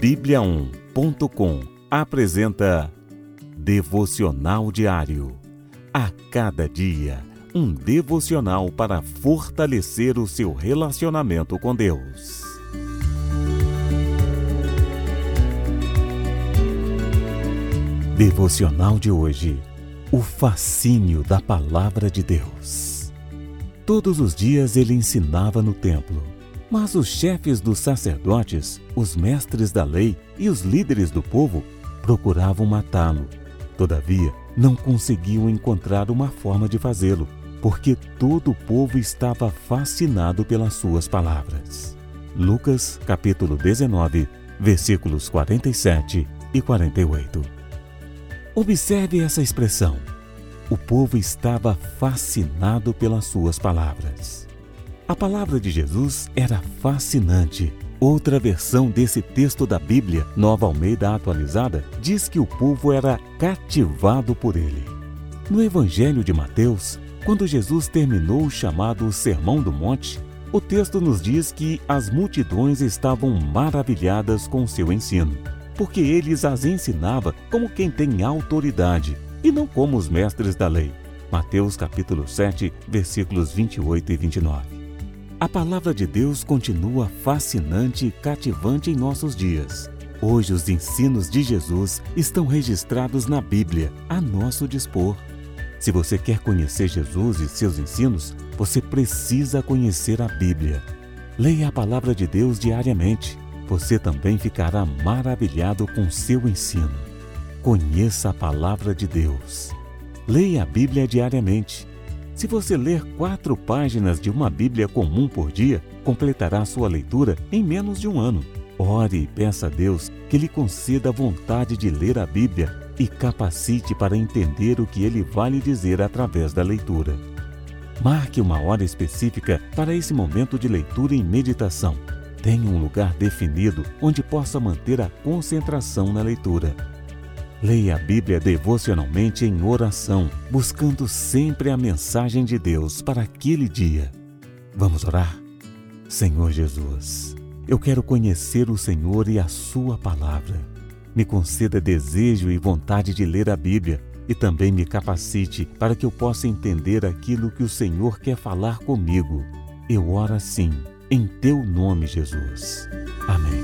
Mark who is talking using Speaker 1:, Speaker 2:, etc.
Speaker 1: Bíblia1.com apresenta Devocional Diário. A cada dia, um devocional para fortalecer o seu relacionamento com Deus. Devocional de hoje. O fascínio da Palavra de Deus. Todos os dias ele ensinava no templo mas os chefes dos sacerdotes, os mestres da lei e os líderes do povo procuravam matá-lo. Todavia, não conseguiam encontrar uma forma de fazê-lo, porque todo o povo estava fascinado pelas suas palavras. Lucas, capítulo 19, versículos 47 e 48. Observe essa expressão. O povo estava fascinado pelas suas palavras. A palavra de Jesus era fascinante. Outra versão desse texto da Bíblia, Nova Almeida Atualizada, diz que o povo era cativado por ele. No Evangelho de Mateus, quando Jesus terminou o chamado Sermão do Monte, o texto nos diz que as multidões estavam maravilhadas com seu ensino, porque eles as ensinava como quem tem autoridade e não como os mestres da lei. Mateus capítulo 7, versículos 28 e 29. A palavra de Deus continua fascinante e cativante em nossos dias. Hoje, os ensinos de Jesus estão registrados na Bíblia, a nosso dispor. Se você quer conhecer Jesus e seus ensinos, você precisa conhecer a Bíblia. Leia a palavra de Deus diariamente. Você também ficará maravilhado com seu ensino. Conheça a palavra de Deus. Leia a Bíblia diariamente. Se você ler quatro páginas de uma Bíblia comum por dia, completará sua leitura em menos de um ano. Ore e peça a Deus que lhe conceda a vontade de ler a Bíblia e capacite para entender o que ele vai lhe dizer através da leitura. Marque uma hora específica para esse momento de leitura e meditação. Tenha um lugar definido onde possa manter a concentração na leitura. Leia a Bíblia devocionalmente em oração, buscando sempre a mensagem de Deus para aquele dia. Vamos orar? Senhor Jesus, eu quero conhecer o Senhor e a Sua palavra. Me conceda desejo e vontade de ler a Bíblia e também me capacite para que eu possa entender aquilo que o Senhor quer falar comigo. Eu oro assim, em Teu nome, Jesus. Amém.